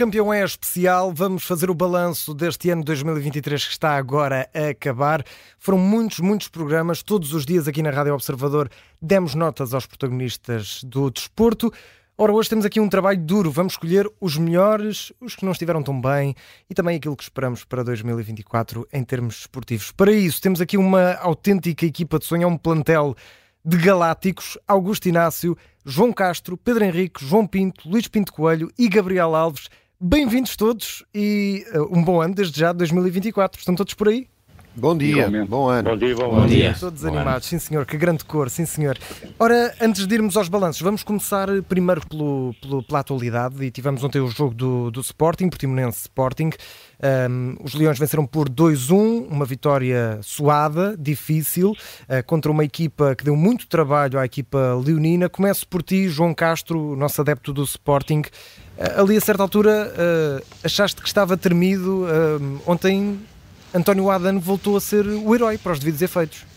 Campeão é especial. Vamos fazer o balanço deste ano 2023 que está agora a acabar. Foram muitos, muitos programas. Todos os dias aqui na Rádio Observador demos notas aos protagonistas do desporto. Ora, hoje temos aqui um trabalho duro. Vamos escolher os melhores, os que não estiveram tão bem e também aquilo que esperamos para 2024 em termos esportivos. Para isso, temos aqui uma autêntica equipa de sonho, um plantel de galácticos, Augusto Inácio, João Castro, Pedro Henrique, João Pinto, Luís Pinto Coelho e Gabriel Alves. Bem-vindos todos e uh, um bom ano desde já, 2024. Estão todos por aí? Bom dia, bom ano. Bom dia, bom, bom dia. Todos bom animados, ano. sim senhor, que grande cor, sim senhor. Ora, antes de irmos aos balanços, vamos começar primeiro pelo, pelo, pela atualidade e tivemos ontem o jogo do, do Sporting, Portimonense Sporting. Um, os Leões venceram por 2-1, uma vitória suada, difícil, uh, contra uma equipa que deu muito trabalho à equipa leonina. Começo por ti, João Castro, nosso adepto do Sporting. Uh, ali a certa altura uh, achaste que estava termido. ontem António Adano voltou a ser o herói para os devidos efeitos.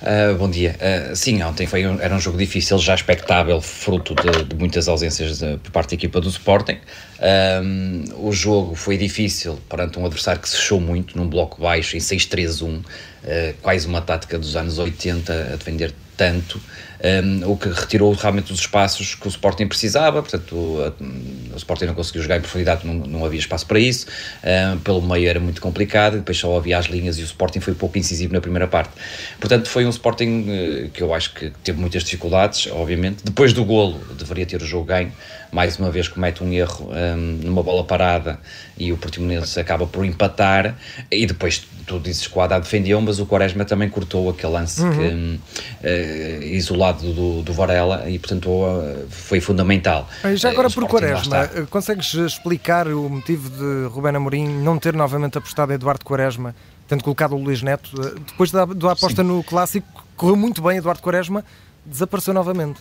Uh, bom dia. Uh, sim, ontem foi um, era um jogo difícil, já expectável, fruto de, de muitas ausências de, por parte da equipa do Sporting. o jogo foi difícil perante um adversário que se fechou muito num bloco baixo, em 6-3-1, uh, ah, quase uma tática dos anos 80 a defender tanto, um, o que retirou realmente os espaços que o Sporting precisava, portanto o, o Sporting não conseguiu jogar em profundidade, não, não havia espaço para isso, um, pelo meio era muito complicado, depois só havia as linhas e o Sporting foi pouco incisivo na primeira parte. Portanto foi um Sporting uh, que eu acho que teve muitas dificuldades, obviamente, depois do golo deveria ter o jogo ganho, mais uma vez comete um erro um, numa bola parada e o Portimonense acaba por empatar e depois tu dizes que o Haddad defendeu, mas o Quaresma também cortou aquele lance uhum. que, uh, isolado do, do Varela e portanto foi fundamental. Já agora uh, por Quaresma, consegues explicar o motivo de Rubén Amorim não ter novamente apostado Eduardo Quaresma, tendo colocado o Luís Neto, depois da, da aposta Sim. no Clássico, correu muito bem Eduardo Quaresma, desapareceu novamente.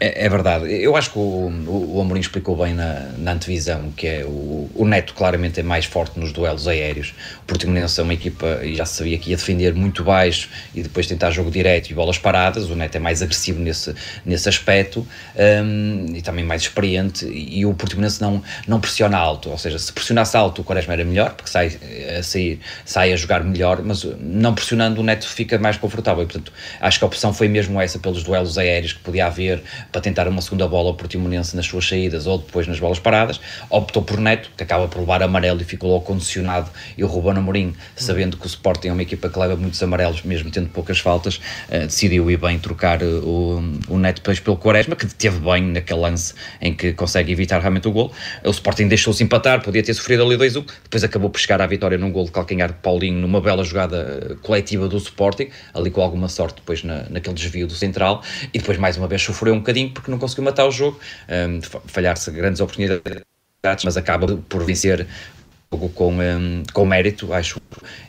É, é, verdade. Eu acho que o, o, o Amorim explicou bem na, na antevisão que é o, o Neto claramente é mais forte nos duelos aéreos. O Portimonense é uma equipa, e já se sabia que ia defender muito baixo e depois tentar jogo direto e bolas paradas. O Neto é mais agressivo nesse, nesse aspecto um, e também mais experiente. E, e, o Portimonense não, não pressiona alto. Ou seja, se pressionasse alto, o Quaresma era melhor, porque sai a, sair, sai a jogar melhor, mas não pressionando, o Neto fica mais confortável. E, portanto, acho que a opção foi mesmo essa pelos duelos aéreos que podia haver para tentar uma segunda bola ao Portimonense nas suas saídas ou depois nas bolas paradas, optou por Neto, que acaba por levar amarelo e ficou logo condicionado, e o Ruben Amorim, sabendo que o Sporting é uma equipa que leva muitos amarelos, mesmo tendo poucas faltas, uh, decidiu ir bem trocar uh, o, o Neto depois pelo Quaresma, que teve bem naquele lance em que consegue evitar realmente o gol. O Sporting deixou-se empatar, podia ter sofrido ali 2-1, depois acabou por chegar à vitória num gol de calcanhar de Paulinho, numa bela jogada coletiva do Sporting, ali com alguma sorte depois na, naquele desvio do central, e depois mais uma vez sofreu um bocadinho porque não conseguiu matar o jogo, um, falhar-se grandes oportunidades, mas acaba por vencer com, um, com mérito, acho,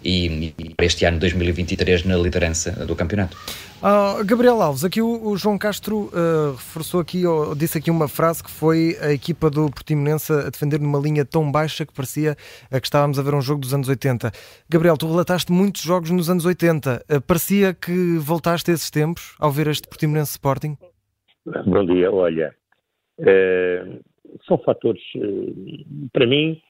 e, e este ano 2023 na liderança do campeonato. Uh, Gabriel Alves, aqui o, o João Castro uh, reforçou aqui, ou disse aqui uma frase que foi a equipa do Portimonense a defender numa linha tão baixa que parecia que estávamos a ver um jogo dos anos 80. Gabriel, tu relataste muitos jogos nos anos 80. Uh, parecia que voltaste a esses tempos ao ver este Portimonense Sporting? Bom dia, olha, uh, são fatores, uh, para mim,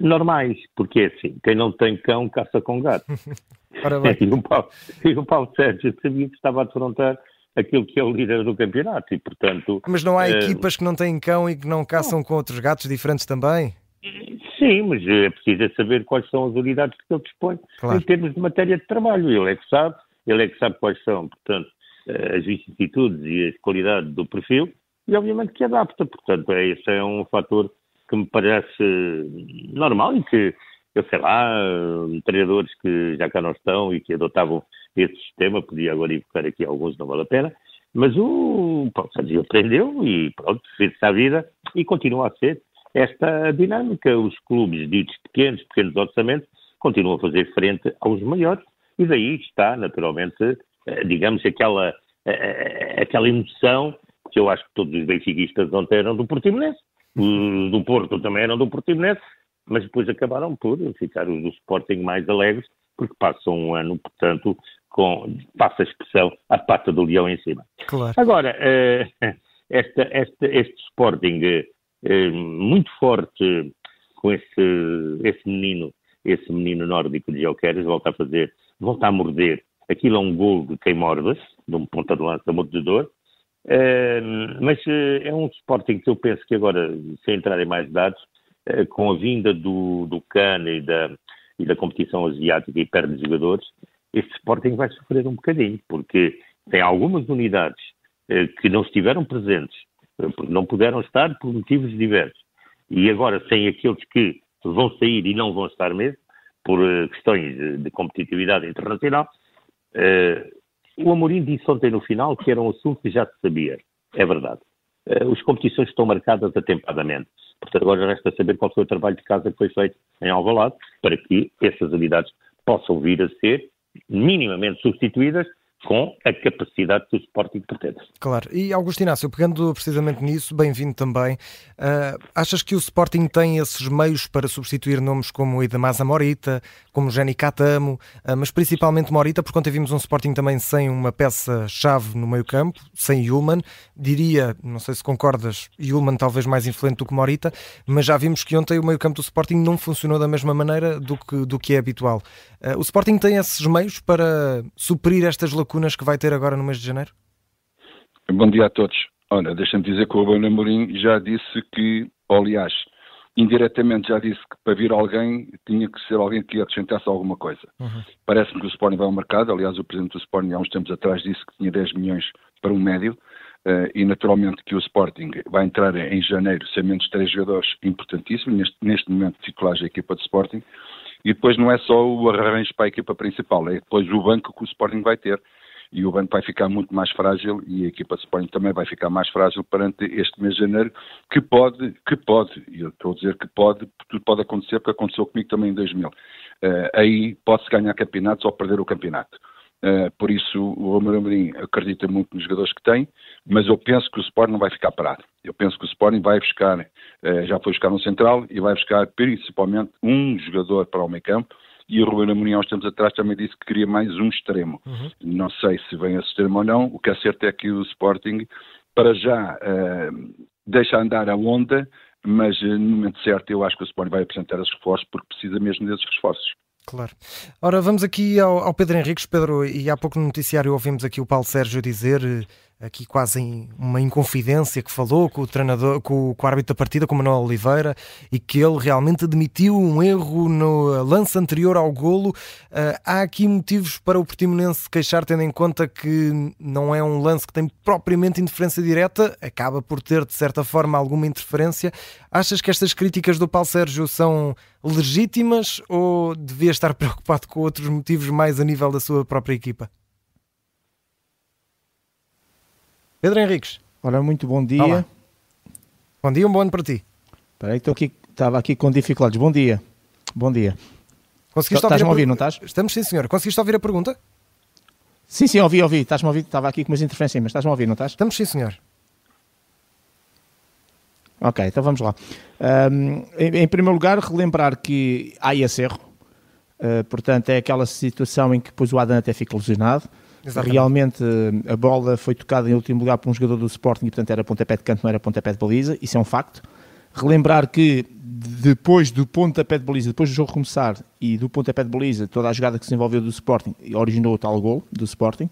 normais, porque é assim, quem não tem cão caça com gato. e, o Paulo, e o Paulo Sérgio sabia que estava a defrontar aquilo que é o líder do campeonato e, portanto... Mas não há uh, equipas que não têm cão e que não caçam não. com outros gatos diferentes também? Sim, mas é preciso saber quais são as unidades que ele dispõe claro. em termos de matéria de trabalho. Ele é que sabe, ele é que sabe quais são. Portanto, eh, as vicissitudes e as qualidades do perfil e obviamente que adapta. Portanto, é, esse é um fator que me parece normal e que, eu sei lá, treinadores que já cá não estão e que adotavam esse sistema, podia agora evocar aqui alguns, não vale a pena, mas o Paulo Santos aprendeu e pronto, fez-se à vida e continua a ser esta dinâmica. Os clubes ditos pequenos, pequenos orçamentos, continuam a fazer frente aos maiores e daí está, naturalmente, eh, digamos, aquela, eh, eh, aquela emoção que eu acho que todos os benfiquistas ontem eram do Portimonense, os do Porto também eram do Portimonense, mas depois acabaram por ficar os do Sporting mais alegres, porque passam um ano, portanto, com, passa a expressão, a pata do leão em cima. Claro. Agora, esta, esta, este Sporting eh, muito forte com esse, esse menino, esse menino nórdico de Jokeres, volta a fazer, volta a morder. Aquilo é um gol de quem morde de um ponta de lança mordedor. Uh, mas uh, é um Sporting que eu penso que agora, sem entrar em mais dados, uh, com a vinda do, do CAN e da, e da competição asiática e perde jogadores, este Sporting vai sofrer um bocadinho, porque tem algumas unidades que não estiveram presentes, porque não puderam estar por motivos diversos. E agora tem aqueles que vão sair e não vão estar mesmo, por questões de, de competitividade internacional. O Amorim disse ontem no final que era um assunto que já se sabia. É verdade. Uh, as competições estão marcadas atempadamente. Portanto, agora resta saber qual foi o trabalho de casa que foi feito em Alvalade para que essas unidades possam vir a ser minimamente substituídas com a capacidade que o Sporting pretende. Claro. E Augusto Inácio, pegando precisamente nisso, bem-vindo também. Uh, achas que o Sporting tem esses meios para substituir nomes como Idamasa Morita, como Jenny Catamo, uh, mas principalmente Morita, porque ontem vimos um Sporting também sem uma peça-chave no meio campo, sem Yulman. Diria, não sei se concordas, Yulman talvez mais influente do que Morita, mas já vimos que ontem o meio campo do Sporting não funcionou da mesma maneira do que, do que é habitual. Uh, o Sporting tem esses meios para suprir estas lacunas que vai ter agora no mês de janeiro? Bom dia a todos. Olha, deixa-me dizer que o Ruben Amorim já disse que, aliás, indiretamente já disse que para vir alguém tinha que ser alguém que acrescentasse alguma coisa. Uhum. Parece-me que o Sporting vai ao mercado, aliás o Presidente do Sporting há uns tempos atrás disse que tinha 10 milhões para um médio, uh, e naturalmente que o Sporting vai entrar em janeiro sem menos três jogadores importantíssimos, neste, neste momento titulares da equipa de Sporting, e depois não é só o arranjo para a equipa principal, é depois o banco que o Sporting vai ter. E o banco vai ficar muito mais frágil e a equipa de Sporting também vai ficar mais frágil perante este mês de janeiro, que pode, que pode, e eu estou a dizer que pode, tudo pode acontecer, porque aconteceu comigo também em 2000. Uh, eh, aí pode-se ganhar campeonatos ou perder o campeonato. Uh, por isso, o Romero Amorim acredita muito nos jogadores que tem, mas eu penso que o Sporting não vai ficar parado. Eu penso que o Sporting vai buscar, uh, já foi buscar no Central e vai buscar principalmente um jogador para o meio campo. E o Ruben Amorim, há uns tempos atrás, também disse que queria mais um extremo. Uhum. Não sei se vem esse extremo ou não. O que é certo é que o Sporting, para já, uh, deixa andar a onda, mas no momento certo eu acho que o Sporting vai apresentar esses reforços porque precisa mesmo desses reforços. Claro. Ora, vamos aqui ao, ao, Pedro Henriques. Pedro, e há pouco no noticiário ouvimos aqui o Paulo Sérgio dizer, eh, aqui quase em uma inconfidência, que falou com o treinador, com, com o árbitro da partida, com o Manuel Oliveira, e que ele realmente admitiu um erro no lance anterior ao golo. Uh, há aqui motivos para o Portimonense queixar, tendo em conta que não é um lance que tem propriamente interferência direta, acaba por ter, de certa forma, alguma interferência. Achas que estas críticas do Paulo Sérgio são legítimas ou devia estar preocupado com outros motivos mais a nível da sua própria equipa? Pedro Henriques. Ora, muito bom dia. Olá. Bom dia, um bom ano para ti. Espera aí, estou aqui, estava aqui com dificuldades. Bom dia. Bom dia. Conseguiste Estás-me a ouvir, não estás? Estamos sim, senhor. Conseguiste ouvir a pergunta? Sim, sim, ouvi, ouvi. Estás-me a ouvir? Estava aqui com umas interferências, mas estás-me a ouvir, não estás? Estamos sim, senhor. Ok, então vamos lá. Um, em, em, primeiro lugar, relembrar que há esse erro. Uh, portanto, é aquela situação em que depois o Adam até fica lesionado. Exatamente. Realmente a bola foi tocada em último lugar por um jogador do Sporting e, portanto, era pontapé de canto, não era pontapé de baliza. Isso é um facto. Relembrar que depois do pontapé de baliza, depois do jogo começar e do pontapé de baliza, toda a jogada que se desenvolveu do Sporting originou o tal gol do Sporting.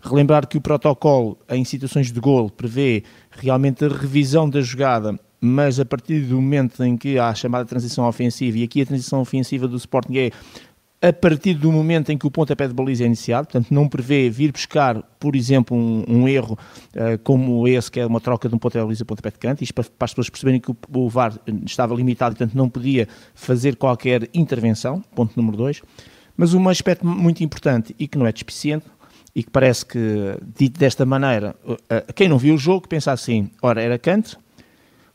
Relembrar que o protocolo em situações de gol prevê realmente a revisão da jogada mas a partir do momento em que há a chamada transição ofensiva, e aqui a transição ofensiva do Sporting é a partir do momento em que o pontapé de baliza é iniciado, portanto não prevê vir buscar, por exemplo, um, um erro uh, como esse, que é uma troca de um pontapé de baliza para pontapé de canto, isto para, para, as pessoas perceberem que o, o VAR estava limitado portanto, não podia fazer qualquer intervenção, ponto número dois. Mas um aspecto muito importante e que não é despiciente, e que parece que, dito desta maneira, uh, quem não viu o jogo pensa assim, ora, era canto,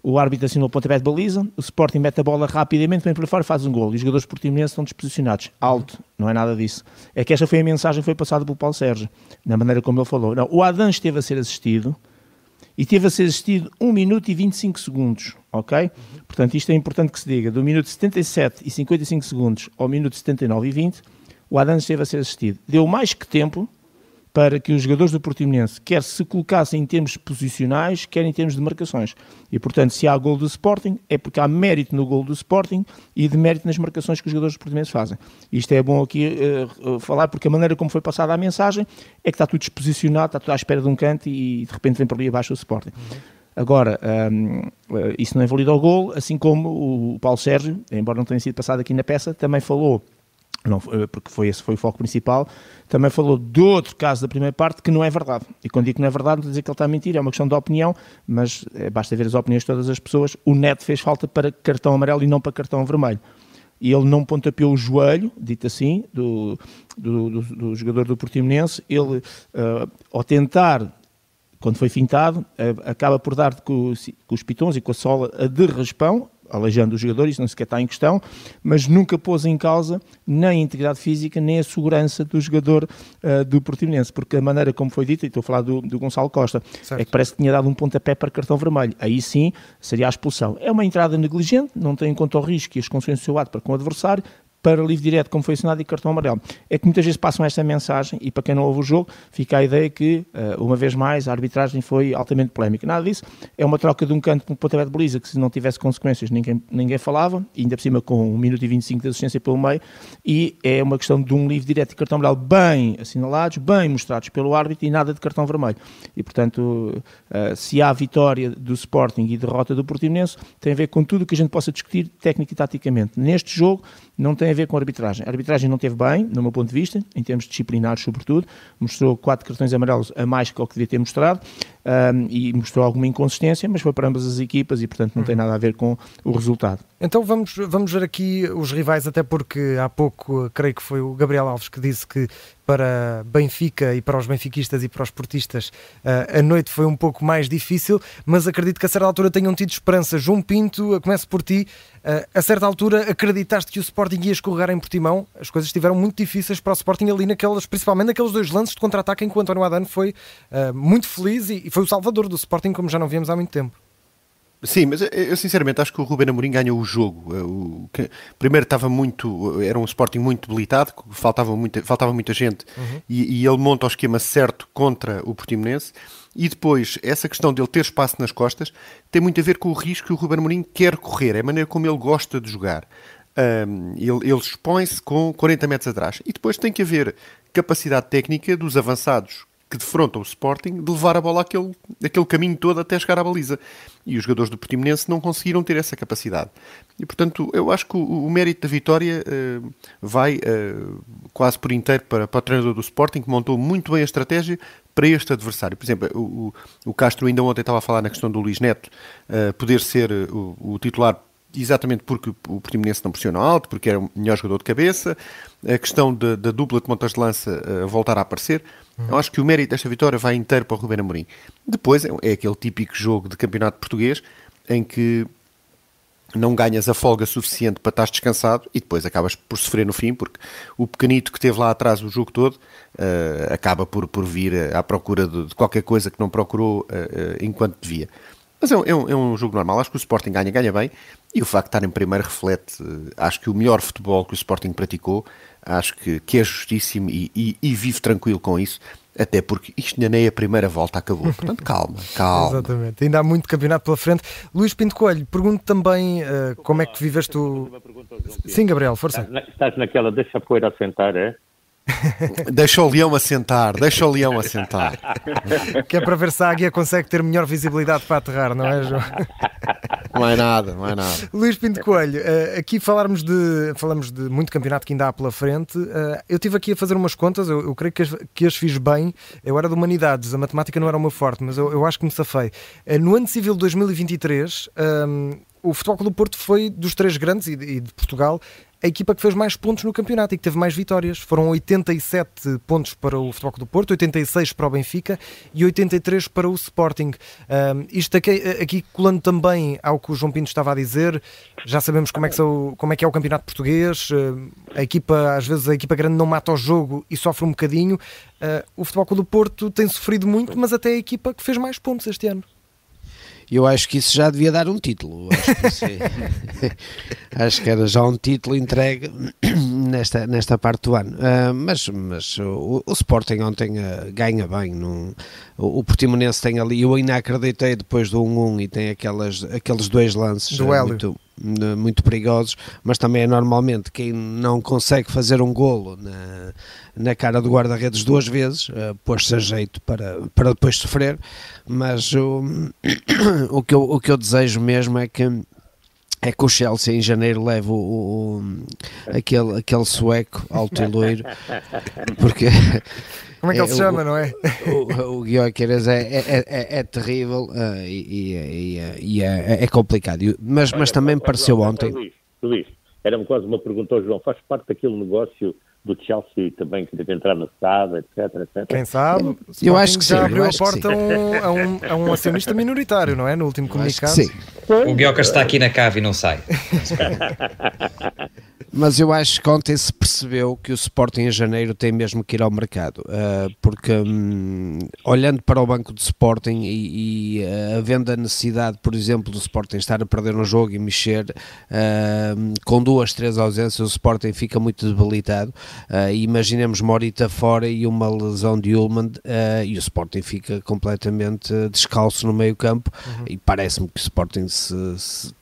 o árbitro assinou o pontapé de baliza, o Sporting mete a bola rapidamente, vem para fora e faz um gol. E os jogadores portimonenses estão disposicionados. Alto, não é nada disso. É que esta foi a mensagem que foi passada pelo Paulo Sérgio, na maneira como ele falou. Não, o Adan esteve a ser assistido e esteve a ser assistido 1 minuto e 25 segundos, ok? Portanto, isto é importante que se diga. Do minuto 77 e 55 segundos ao minuto 79 e 20, o Adan esteve a ser assistido. Deu mais que tempo para que os jogadores do Portimonense quer se colocassem em termos posicionais, quer em termos de marcações. E, portanto, se há gol do Sporting, é porque há mérito no gol do Sporting e de mérito nas marcações que os jogadores do Portimonense fazem. Isto é bom aqui uh, falar, porque a maneira como foi passada a mensagem é que está tudo disposicionado, está tudo à espera de um canto e, de repente, vem para ali abaixo o Sporting. Agora, um, eh, isso não é válido ao gol, assim como o Paulo Sérgio, embora não tenha sido passado aqui na peça, também falou não, eh, porque foi esse foi o foco principal, também falou de outro caso da primeira parte que não é verdade. E quando digo que não é verdade, não dizer que ele está a mentir, é uma questão de opinião, mas é, basta ver as opiniões de todas as pessoas. O Neto fez falta para cartão amarelo e não para cartão vermelho. E ele não pontapeou o joelho, dito assim, do, do, do, do jogador do Portimonense. Ele, uh, ao tentar quando foi fintado, uh, acaba por dar com, com, os pitons e com a sola de raspão, aleijando os jogadores, isso não sequer está em questão, mas nunca pôs em causa nem a integridade física, nem a segurança do jogador uh, do Portimonense, porque a maneira como foi dita, e estou a falar do, do Gonçalo Costa, certo. é que parece que tinha dado um pontapé para cartão vermelho. Aí sim seria a expulsão. É uma entrada negligente, não tem em conta o risco e as consequências do seu ato para com o adversário, para livre direto, como foi assinado, e cartão amarelo. É que muitas vezes passam esta mensagem e para quem não ouve o jogo, fica a ideia que, eh, uma vez mais, a arbitragem foi altamente polémica. Nada disso. É uma troca de um canto com um pontapé de baliza que, se não tivesse consequências, ninguém, ninguém falava, ainda por cima com 1 minuto e 25 de assistência pelo meio, e é uma questão de um livre direto e cartão amarelo bem assinalados, bem mostrados pelo árbitro e nada de cartão vermelho. E, portanto, eh, se há vitória do Sporting e derrota do Portimonense, tem a ver com tudo o que a gente possa discutir técnico e taticamente. Neste jogo, não tem a ver com a arbitragem. A arbitragem não teve bem, no meu ponto de vista, em termos disciplinares sobretudo, mostrou quatro cartões amarelos a mais que o que devia ter mostrado um, e mostrou alguma inconsistência, mas foi para ambas as equipas e, portanto, não tem nada a ver com o resultado. Então vamos, vamos ver aqui os rivais, até porque há pouco, creio que foi o Gabriel Alves que disse que para Benfica e para os benfiquistas e para os portistas a noite foi um pouco mais difícil, mas acredito que a certa altura tenham tido esperança. João Pinto, começo por ti. A certa altura acreditaste que o Sporting ia escorregar em Portimão? As coisas estiveram muito difíceis para o Sporting ali, naquelas, principalmente naqueles dois lances de contra-ataque em que o António Adano foi muito feliz e foi o salvador do Sporting, como já não víamos há muito tempo. Sim, mas eu sinceramente acho que o Ruben Amorim ganhou o jogo. O, que, primeiro estava muito, era um Sporting muito debilitado, faltava muita, faltava muita gente uhum. e, e, ele monta o esquema certo contra o Portimonense. E depois, essa questão dele ter espaço nas costas tem muito a ver com o risco que o Ruben Amorim quer correr, é a maneira como ele gosta de jogar. Um, ele, ele expõe-se com 40 metros atrás. E depois tem que haver capacidade técnica dos avançados que defrontam o Sporting de levar a bola aquele, aquele caminho todo até chegar à baliza. E os jogadores do Portimonense não conseguiram ter essa capacidade. E, portanto, eu acho que o, o mérito da vitória uh, vai uh, quase por inteiro para, para o treinador do Sporting, que montou muito bem a estratégia para este adversário. Por exemplo, o, o, o Castro ainda ontem estava a falar na questão do Luís Neto uh, poder ser o, o titular exatamente porque o Portimonense não pressiona alto, porque era o melhor jogador de cabeça, a questão da, da dupla de montas de lança voltar a aparecer. Uhum. Eu acho que o mérito desta vitória vai inteiro para o Rubén Amorim. Depois é, é aquele típico jogo de campeonato português em que não ganhas a folga suficiente para estar descansado e depois acabas por sofrer no fim, porque o pequenito que teve lá atrás o jogo todo uh, acaba por, por vir à procura de, de, qualquer coisa que não procurou uh, uh, enquanto devia. Mas é um, é, um, é um, jogo normal, acho que o Sporting ganha, ganha bem, e o facto de estar em primeiro reflete, acho que o melhor futebol que o Sporting praticou, acho que, que é justíssimo e, e, e vive tranquilo com isso, até porque isto ainda nem a primeira volta acabou. Portanto, calma, calma. Exatamente. Ainda há muito campeonato pela frente. Luís Pinto Coelho, pergunto também uh, como é que viveste o. Sim, Gabriel, força. Estás, estás naquela, deixa a poeira assentar, é? Deixa o leão assentar, deixa o leão assentar. Que é para ver se a águia consegue ter melhor visibilidade para aterrar, não é, João? Não é nada, não é nada. Luís Pinto Coelho, eh, aqui falarmos de, falamos de muito campeonato que ainda há pela frente. Eh, eu estive aqui a fazer umas contas, eu, eu creio que as, que as fiz bem. Eu era de humanidades, a matemática não era o meu forte, mas eu, eu acho que me safei. Eh, no ano civil 2023, um, o Futebol Clube do Porto foi dos três grandes de, e de Portugal a equipa que fez mais pontos no campeonato e que teve mais vitórias. Foram 87 pontos para o Futebol do Porto, 86 para o Benfica e 83 para o Sporting. Um, isto aqui, aqui, colando também ao que o João Pinto estava a dizer, já sabemos como é que, são, como é, que é o campeonato português. a equipa, às vezes, a equipa grande não mata o jogo e sofre um bocadinho. Uh, o Futebol do Porto tem sofrido muito, mas até a equipa que fez mais pontos este ano eu acho que isso já devia dar um título. Acho que, é... acho que era já um título entregue nesta, nesta parte do ano. Uh, mas mas o, o Sporting ontem uh, ganha bem. Num, o, o Portimonense tem ali, eu ainda acreditei depois do 1-1 e tem aquelas, aqueles dois lances do muito, muito perigosos, mas também é normalmente quem não consegue fazer um golo na, na cara do guarda-redes duas vezes, uh, pôs-se a jeito para, para depois sofrer, mas o, o, que eu, o que eu desejo mesmo é que é que o Chelsea em janeiro leva o, o, aquele, aquele sueco alto e loiro, porque como é que ele se chama, não é? O, o Guioqueiras é, é, é, é, terrível uh, e, e, e é, é, complicado. Mas, mas também me pareceu ontem. Luís, Luís, era quase uma pergunta ao João: faz parte daquele negócio do Chelsea também que deve entrar na SAD, etc, etc. Quem sabe? Eu acho que já sim, abriu a porta a um, a, um, a um acionista minoritário, não é? No último comunicado. Sim. O Guioca está aqui na cave e não sai. Mas eu acho que ontem se percebeu que o Sporting em janeiro tem mesmo que ir ao mercado, uh, porque um, olhando para o banco de Sporting e, e uh, havendo a necessidade, por exemplo, do Sporting estar a perder um jogo e mexer, uh, com duas, três ausências, o Sporting fica muito debilitado. imaginemos Morita fora e uma lesão de Ullman e o Sporting fica completamente descalço no meio campo uhum. e parece-me que o Sporting se, se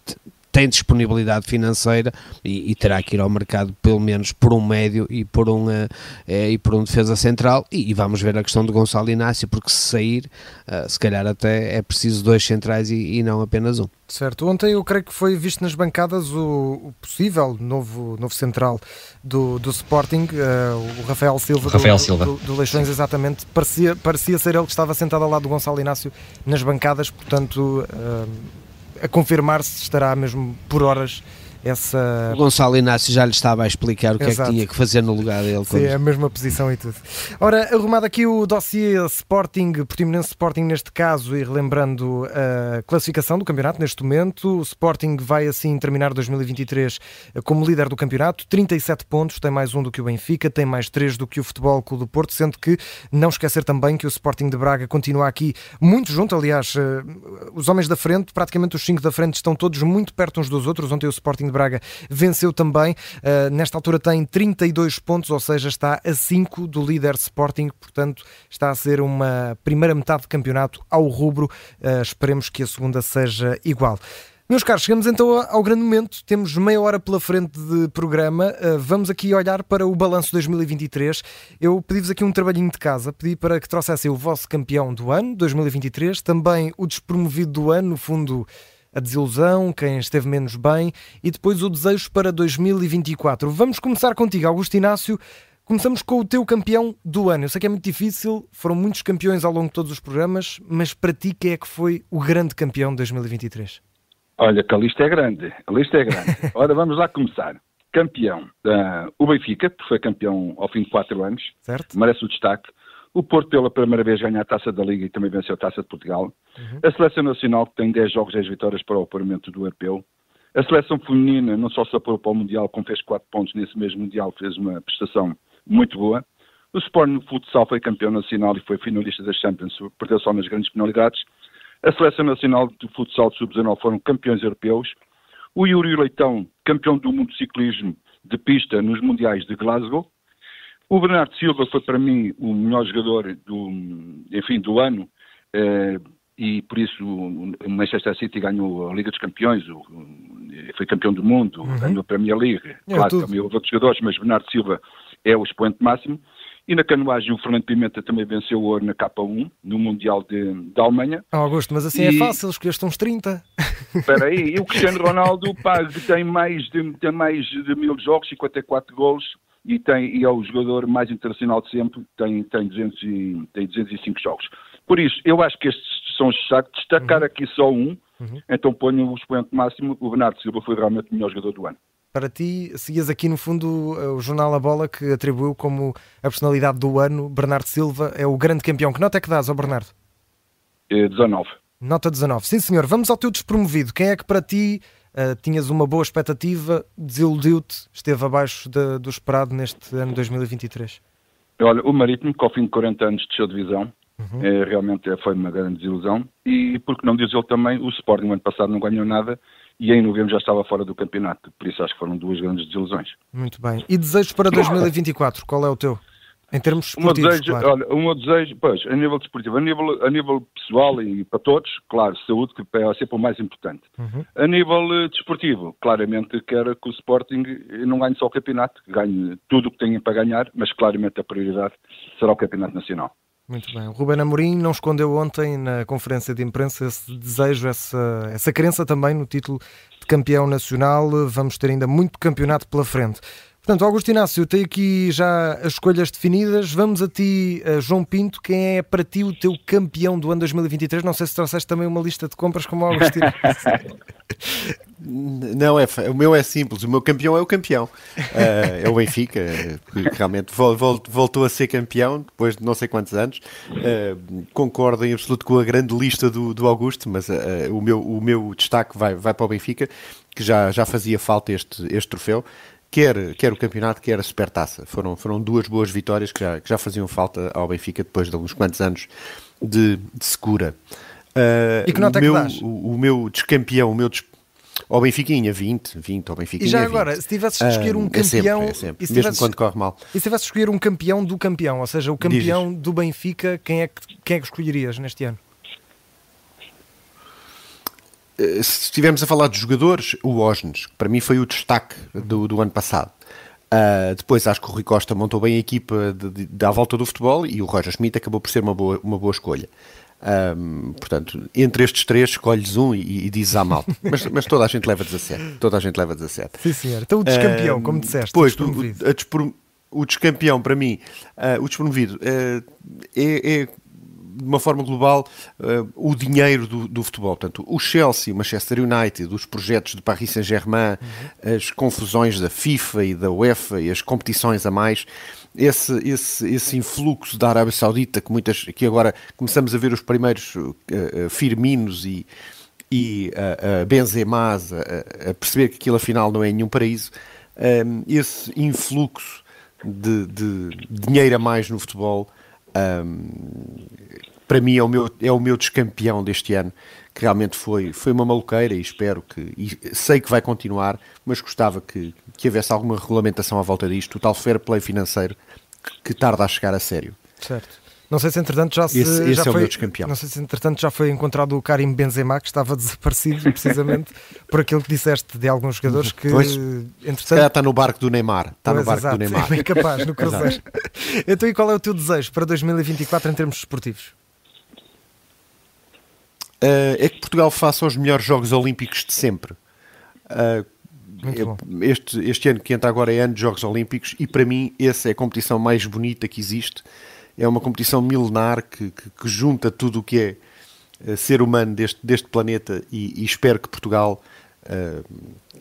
tem disponibilidade financeira e, e, terá que ir ao mercado pelo menos por um médio e por um, uh, e por um defesa central e, e, vamos ver a questão do Gonçalo Inácio porque se sair uh, se calhar até é preciso dois centrais e, e, não apenas um. Certo, ontem eu creio que foi visto nas bancadas o, o possível novo, novo central do, do Sporting, uh, o Rafael Silva, Rafael do, Silva. Do, do Leixões, exatamente, parecia, parecia ser ele que estava sentado ao lado do Gonçalo Inácio nas bancadas, portanto a confirmar se estará mesmo por horas essa. O Gonçalo Inácio já lhe estava a explicar o que Exato. é que tinha que fazer no lugar dele. Sim, é a mesma posição e tudo. Ora, arrumado aqui o dossiê Sporting, Portimonense Sporting neste caso, e relembrando a classificação do campeonato neste momento, o Sporting vai assim terminar 2023 como líder do campeonato, 37 pontos, tem mais um do que o Benfica, tem mais três do que o Futebol Clube do Porto, sendo que não esquecer também que o Sporting de Braga continua aqui muito junto, aliás, eh, os homens da frente, praticamente os cinco da frente, estão todos muito perto uns dos outros. Ontem o Sporting Braga venceu também. Uh, nesta altura tem 32 pontos, ou seja, está a 5 do líder Sporting, portanto está a ser uma primeira metade de campeonato ao rubro. Uh, esperemos que a segunda seja igual. Meus caros, chegamos então ao grande momento. Temos meia hora pela frente de programa. Uh, vamos aqui olhar para o balanço 2023. Eu pedi-vos aqui um trabalhinho de casa. Pedi para que trouxessem o vosso campeão do ano, 2023, também o despromovido do ano, no fundo a desilusão, quem esteve menos bem e depois o desejo para 2024. Vamos começar contigo, Augusto Inácio. Começamos com o teu campeão do ano. Eu sei que é muito difícil, foram muitos campeões ao longo de todos os programas, mas para ti quem é que foi o grande campeão de 2023? Olha, que a lista é grande, a lista é grande. Ora, vamos lá começar. Campeão, uh, o Benfica, que foi campeão ao fim de quatro anos, certo. merece o destaque. O Porto, pela primeira vez, ganha a taça da Liga e também venceu a taça de Portugal. Uhum. A seleção nacional, que tem 10 jogos, 10 vitórias para o apuramento do europeu. A seleção feminina não só se apurou para o Mundial, como fez 4 pontos nesse mesmo Mundial, fez uma prestação muito boa. O Sporting Futsal foi campeão nacional e foi finalista das Champions, perdeu só nas grandes penalidades. A seleção nacional de futsal de sub-19 foram campeões europeus. O Yuri Leitão, campeão do mundo de ciclismo de pista nos Mundiais de Glasgow. O Bernardo Silva foi para mim o melhor jogador do, enfim, do ano eh, e por isso o Manchester City ganhou a Liga dos Campeões, o, foi campeão do mundo, uhum. ganhou a Premier League. É claro, tudo. também houve outros jogadores, mas Bernardo Silva é o expoente máximo. E na canoagem o Fernando Pimenta também venceu o ouro na K1, no Mundial de, de Alemanha. Oh, Augusto, mas assim é e... é fácil, escolheste uns 30. Espera aí, e o Cristiano Ronaldo pá, tem, mais de, tem mais de mil jogos, 54 gols, e, tem, e é o jogador mais internacional de sempre, tem, tem, 200 e, tem 205 jogos. Por isso, eu acho que estes são os destaques. Destacar uhum. aqui só um, uhum. então ponho o expoente máximo, o Bernardo Silva foi realmente o melhor jogador do ano. Para ti, seguias aqui no fundo o jornal A Bola que atribuiu como a personalidade do ano, Bernardo Silva é o grande campeão. Que nota é que dás ao Bernardo? É 19. Nota 19. Sim, senhor. Vamos ao teu despromovido. Quem é que para ti Uh, tinhas uma boa expectativa, desiludiu-te, esteve abaixo de, do esperado neste ano 2023? Olha, o Marítimo, que ao fim de 40 anos desceu de divisão, uhum. é, realmente foi uma grande desilusão. E, por que não dizer também, o Sporting, no ano passado, não ganhou nada e em novembro já estava fora do campeonato. Por isso acho que foram duas grandes desilusões. Muito bem. E desejos para 2024, qual é o teu? Em termos esportivos, desejo, claro. olha, o meu desejo, pois, a nível desportivo, a nível, a nível pessoal e para todos, claro, saúde, que é sempre o mais importante. Uhum. A nível desportivo, claramente quero que o Sporting não ganhe só o campeonato, ganhe tudo o que tenha para ganhar, mas claramente a prioridade será o campeonato nacional. Muito bem. O Ruben Amorim não escondeu ontem na conferência de imprensa esse desejo, essa, essa crença também no título de campeão nacional. Vamos ter ainda muito campeonato pela frente. Portanto, Augusto Inácio, tenho aqui já as escolhas definidas. Vamos a ti, João Pinto. Quem é para ti o teu campeão do ano 2023? Não sei se trouxeste também uma lista de compras como o Augusto Inácio. Não, é, o meu é simples. O meu campeão é o campeão. Uh, é o Benfica, que realmente voltou a ser campeão depois de não sei quantos anos. Uh, concordo em absoluto com a grande lista do, do Augusto, mas uh, o, meu, o meu destaque vai, vai para o Benfica, que já, já fazia falta este, este troféu quer, quer o campeonato, quer a supertaça. Foram, foram duas boas vitórias que já, que já faziam falta ao Benfica depois de uns quantos anos de, de segura. Uh, e que nota o meu, é que o, o, meu descampeão, o meu des... ao Benfiquinha, 20, 20, ao Benfiquinha E já agora, 20. se tivesses de escolher um campeão... É sempre, é sempre, mesmo tivesses, quando corre mal. E se tivesses de escolher um campeão do campeão, ou seja, o campeão Dizes. do Benfica, quem é, que, quem é que escolherias neste ano? Eh, se estivermos a falar de jogadores, o Osnes, que para mim foi o destaque do, do ano passado. Uh, depois acho que o Rui Costa montou bem a equipa de, de, de, à volta do futebol e o Roger Schmidt acabou por ser uma boa, uma boa escolha. Um, portanto, entre estes três, escolhes um e, e dizes à malta. Mas, mas toda a gente leva 17. Toda a gente leva 17. Sim, senhor. Então o descampeão, um, como disseste. Pois, o, o, o, descampeão, para mim, uh, o despromovido, uh, é, é de uma forma global, uh, o dinheiro do, do, futebol. Portanto, o Chelsea, o Manchester United, os projetos de Paris Saint-Germain, uhum. as confusões da FIFA e da UEFA e as competições a mais, esse, esse, esse influxo da Arábia Saudita, que, muitas, que agora começamos a ver os primeiros uh, uh, Firminos e, e uh, Benzemás a, a, perceber que aquilo afinal não é nenhum paraíso, um, esse influxo de, de dinheiro a mais no futebol um, para mim é o, meu, é o meu descampeão deste ano, que realmente foi, foi uma maluqueira e espero que, e sei que vai continuar, mas gostava que, que houvesse alguma regulamentação à volta disto, o tal fair play financeiro que, que tarda a chegar a sério. Certo. Não sei se entretanto já se esse, esse já é foi, descampeão. Não sei se entretanto já foi encontrado o Karim Benzema que estava desaparecido precisamente por aquilo que disseste de alguns jogadores que pois, entretanto está no barco do Neymar, está pois, no barco exato, do Neymar. É bem capaz no Cruzeiro. então e qual é o teu desejo para 2024 em termos esportivos? Uh, é que Portugal faça os melhores Jogos Olímpicos de sempre. Uh, este, este ano que entra agora é ano de Jogos Olímpicos e para mim essa é a competição mais bonita que existe é uma competição milenar que, que, que junta tudo o que é uh, ser humano deste, deste planeta e, e espero que Portugal uh,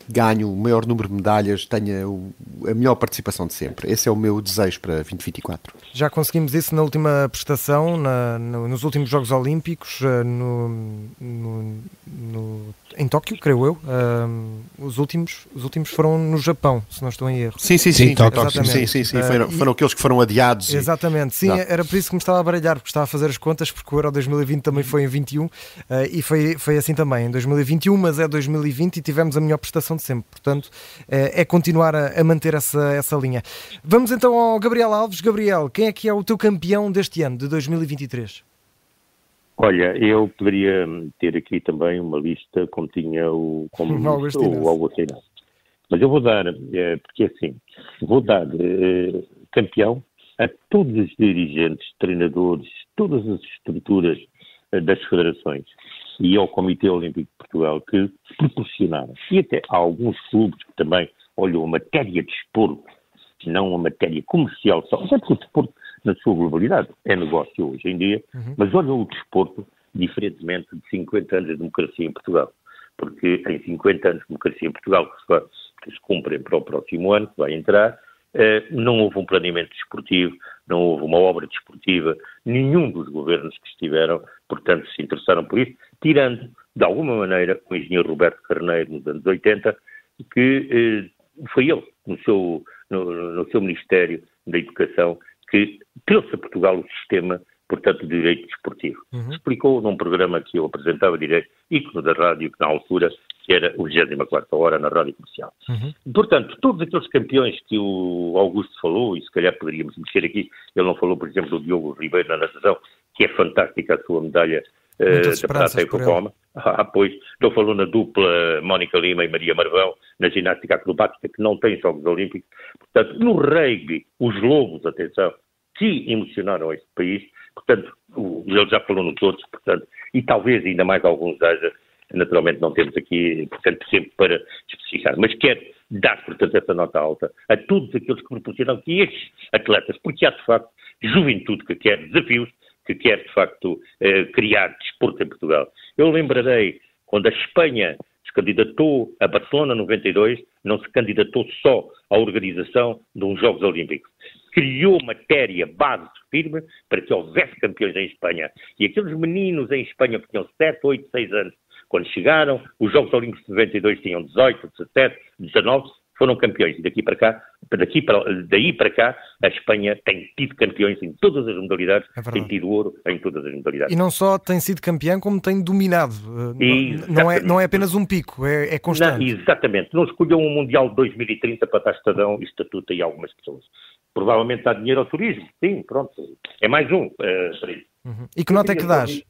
ganhe o maior número de medalhas, tenha o, a melhor participação de sempre. Esse é o meu desejo para 2024. Já conseguimos isso na última prestação, na, no, nos últimos Jogos Olímpicos, uh, no, no, no em Tóquio, creio eu. Uh, os, últimos, os últimos foram no Japão, se não estou em erro. Sim, sim, sim. sim, Tóquio, sim, sim, sim. Foram, foram uh, aqueles que foram adiados. E... Exatamente, sim, era por isso que me estava a baralhar, porque estava a fazer as contas, porque o Euro 2020 também foi em 21 uh, e foi, foi assim também, em 2021, mas é 2020 e tivemos a melhor prestação de sempre. Portanto, é, é continuar a, a, manter essa, essa linha. Vamos então ao Gabriel Alves. Gabriel, quem é que é o teu campeão deste ano, de 2023? Olha, eu poderia ter aqui também uma lista como tinha o, como o Augustino. Mas eu vou dar, é, porque assim, vou dar é, campeão a todos os dirigentes, treinadores, todas as estruturas é, das federações e ao Comitê Olímpico de Portugal que proporcionaram, e até há alguns clubes que também olham a matéria de esporte, não a matéria comercial só, até porque o desporto na sua globalidade. É negócio hoje em dia, uhum. mas olha o desporto diferentemente de 50 anos de democracia em Portugal. Porque em 50 anos de democracia em Portugal, que se, cumprem para o próximo ano, que vai entrar, eh, não houve um planeamento desportivo, não houve uma obra desportiva, nenhum dos governos que estiveram, portanto, se interessaram por isso, tirando, de alguma maneira, o engenheiro Roberto Carneiro, nos anos 80, que eh, foi ele, no seu, no, no seu Ministério da Educação, que trouxe a Portugal o sistema, portanto, de direito desportivo. Uhum. Explicou num programa que eu apresentava direito, ícone da rádio, que na altura que era o 24 hora na rádio comercial. Uhum. Portanto, todos aqueles campeões que o Augusto falou, e se calhar poderíamos mexer aqui, ele não falou, por exemplo, do Diogo Ribeiro na natação, que é fantástica a sua medalha uh, da prata e Cocoma. Ah, pois, não falou na dupla Mónica Lima e Maria Marvão, na ginástica acrobática, que não tem Jogos Olímpicos. Portanto, no rugby, os lobos, atenção, que emocionaram este país, portanto, ele já falou no todos, portanto, e talvez ainda mais alguns haja, naturalmente não temos aqui, portanto, sempre para especificar, mas quero dar, portanto, essa nota alta a todos aqueles que proporcionam que estes atletas, porque há de facto juventude que quer desafios, que quer de facto eh, criar desporto em Portugal. Eu lembrarei quando a Espanha se candidatou a Barcelona 92, não se candidatou só à organização de uns Jogos Olímpicos. Criou matéria, base firme para que houvesse campeões em Espanha. E aqueles meninos em Espanha que tinham 7, 8, 6 anos, quando chegaram, os Jogos Olímpicos de 92 tinham 18, 17, 19, foram campeões. E daqui para cá, daqui para, daí para cá, a Espanha tem tido campeões em todas as modalidades, é tem tido ouro em todas as modalidades. E não só tem sido campeão, como tem dominado. Não é, não é apenas um pico, é, é constante. Não, exatamente. Não escolheu um Mundial de 2030 para estar estadão e estatuta e algumas pessoas. Provavelmente dá dinheiro ao turismo. Sim, pronto. É mais um. Uh, uhum. E que nota é que dás?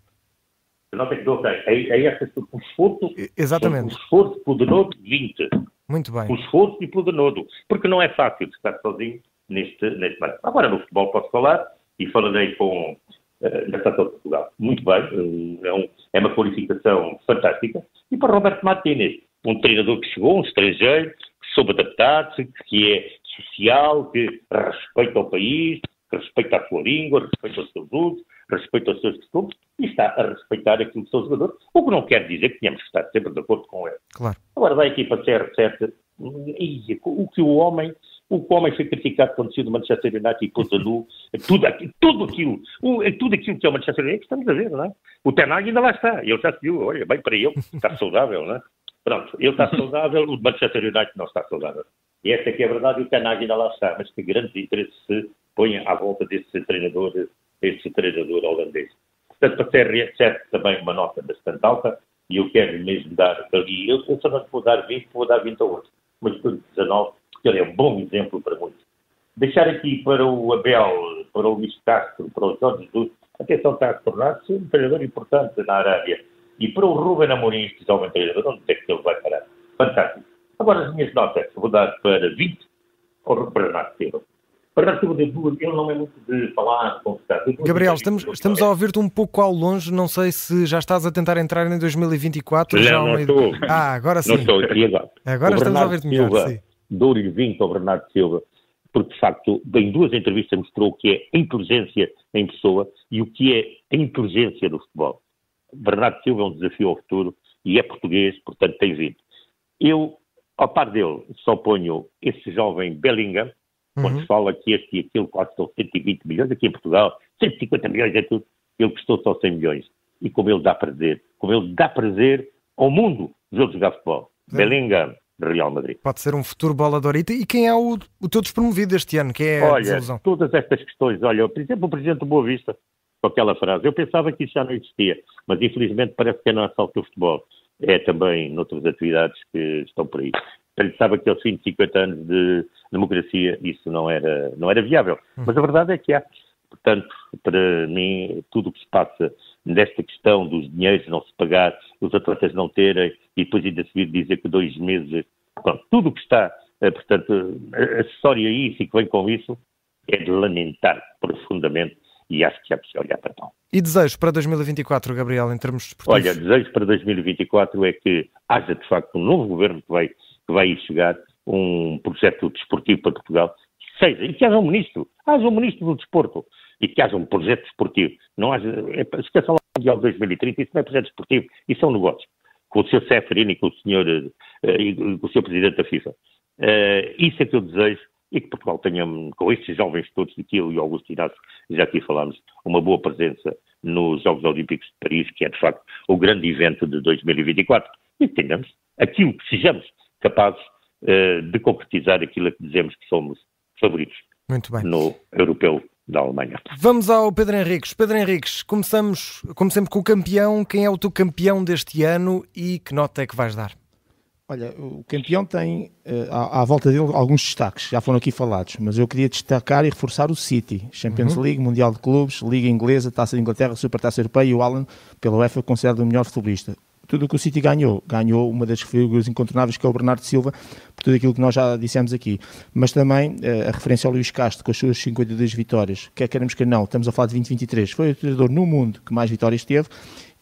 É? É, essa, o esforço, Exatamente. o esforço poderoso, 20. Muito bem. O esforço e pelo danodo. Porque não é fácil estar sozinho neste, neste marco. Agora, no futebol posso falar e falarei com uh, na Seleção de Portugal. Muito bem, é, um, é, uma qualificação fantástica. E para Roberto Martínez, um treinador que chegou, um estrangeiro, que soube adaptar-se, que é social, que respeita o país, que respeita a sua língua, respeita os seus usos, respeita os seus costumes e está a respeitar aquilo que são jogadores, o que não quer dizer que tenhamos que estar sempre de acordo com ele. Claro. Agora, da equipa CR7, o que o homem o que o homem foi criticado quando saiu do Manchester United e pôs a nu, tudo, tudo aquilo, tudo aquilo que é o Manchester United, estamos a ver, não é? O Tenag ainda lá está, ele já se viu, olha, bem para ele, está saudável, não é? Pronto, ele está saudável, o Manchester United não está saudável. E esta é que é a verdade, e o Tenag ainda lá está, mas que grandes interesses se põem à volta desse treinador esse treinador holandês. Portanto, para ser 7 também uma nota bastante alta, e eu quero mesmo dar ali, eu, só não vou dar 20, vou dar 20 a outro, mas por 19, porque ele é um bom exemplo para muitos. Deixar aqui para o Abel, para o Luís Castro, para o Jorge Jesus, atenção está a tornar-se um treinador importante na Arábia. E para o Ruben Amorim, que é treinador, onde é que ele vai parar? Fantástico. Agora as minhas notas, vou dar para 20 ao Bernardo Silva. Para Silva de duas, ele não é muito de falar, conversar. Gabriel, estamos, estamos a ouvir-te um pouco ao longe, não sei se já estás a tentar entrar em 2024. Não, já não estou. Ah, agora sim. Não estou, e agora? Agora estamos a ouvir-te melhor, sim. Dou-lhe 20 ao Bernardo Silva, porque de facto, em duas entrevistas mostrou o que é a inteligência em pessoa e o que é a inteligência do futebol. Bernardo Silva é um desafio ao futuro e é português, portanto tem vindo. Eu, ao par dele, só ponho esse jovem Bellingham, quando uhum. se fala que este e aquilo custam 120 milhões, aqui em Portugal, 150 milhões é tudo, ele custou só 100 milhões. E como ele dá prazer, como ele dá prazer ao mundo de outros jogar futebol. Sim. Bellingham, Real Madrid. Pode ser um futuro bolador. E quem é o, o teu despromovido este ano? Quem é olha, todas estas questões, olha, por exemplo, o Presidente do Boa Vista, com aquela frase, eu pensava que isso já não existia, mas infelizmente parece que é não é só o futebol, é também noutras atividades que estão por aí. Sabe que aos fim de 50 anos de democracia isso não era, não era viável. Hum. Mas a verdade é que há. Portanto, para mim, tudo o que se passa nesta questão dos dinheiros não se pagar, os atletas não terem, e depois ainda se vir dizer que dois meses, pronto, tudo o que está, eh, portanto, acessório a isso e que vem com isso, é de lamentar profundamente e acho que já precisa olhar para tal. E desejos para 2024, Gabriel, em termos desportivos? Olha, desejos para 2024 é que haja de facto um novo governo que vai que vai chegar um projeto desportivo para Portugal, seja, e que haja um ministro, haja um ministro do desporto, e que haja um projeto desportivo. Não haja, é, esqueça lá o Mundial 2030, isso não é projeto desportivo, isso é um negócio. Com o Sr. Seferino e com o Sr. Uh, com o Sr. Presidente da FIFA. Uh, isso é que eu desejo e que Portugal tenha, com estes jovens todos de que eu e Augusto Inácio já aqui falámos, uma boa presença nos Jogos Olímpicos de Paris, que é de facto o grande evento de 2024. E que tenhamos aquilo que sejamos capazes uh, de concretizar aquilo a que dizemos que somos favoritos no europeu da Alemanha. Vamos ao Pedro Henriques. Pedro Henriques, começamos, como sempre, com o campeão. Quem é o teu campeão deste ano e que nota é que vais dar? Olha, o campeão tem uh, à, à, volta dele alguns destaques, já foram aqui falados, mas eu queria destacar e reforçar o City, Champions uhum. League, Mundial de Clubes, Liga Inglesa, Taça de Inglaterra, Supertaça Europeia e o Alan, pela UEFA, considerado o melhor futebolista. Tudo o que o City ganhou, ganhou uma das figuras incontornáveis que é o Bernardo Silva, por tudo aquilo que nós já dissemos aqui. Mas também uh, a referência ao Luís Castro, com as suas 52 vitórias, quer queremos que não, estamos a falar de 2023, foi o treinador no mundo que mais vitórias teve,